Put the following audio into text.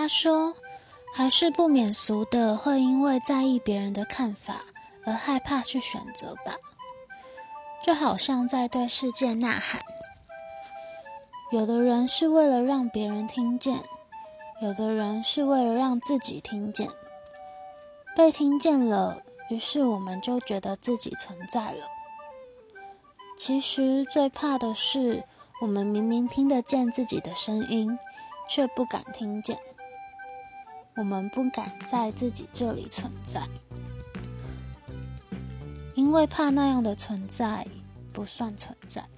他说：“还是不免俗的，会因为在意别人的看法而害怕去选择吧。就好像在对世界呐喊。有的人是为了让别人听见，有的人是为了让自己听见。被听见了，于是我们就觉得自己存在了。其实最怕的是，我们明明听得见自己的声音，却不敢听见。”我们不敢在自己这里存在，因为怕那样的存在不算存在。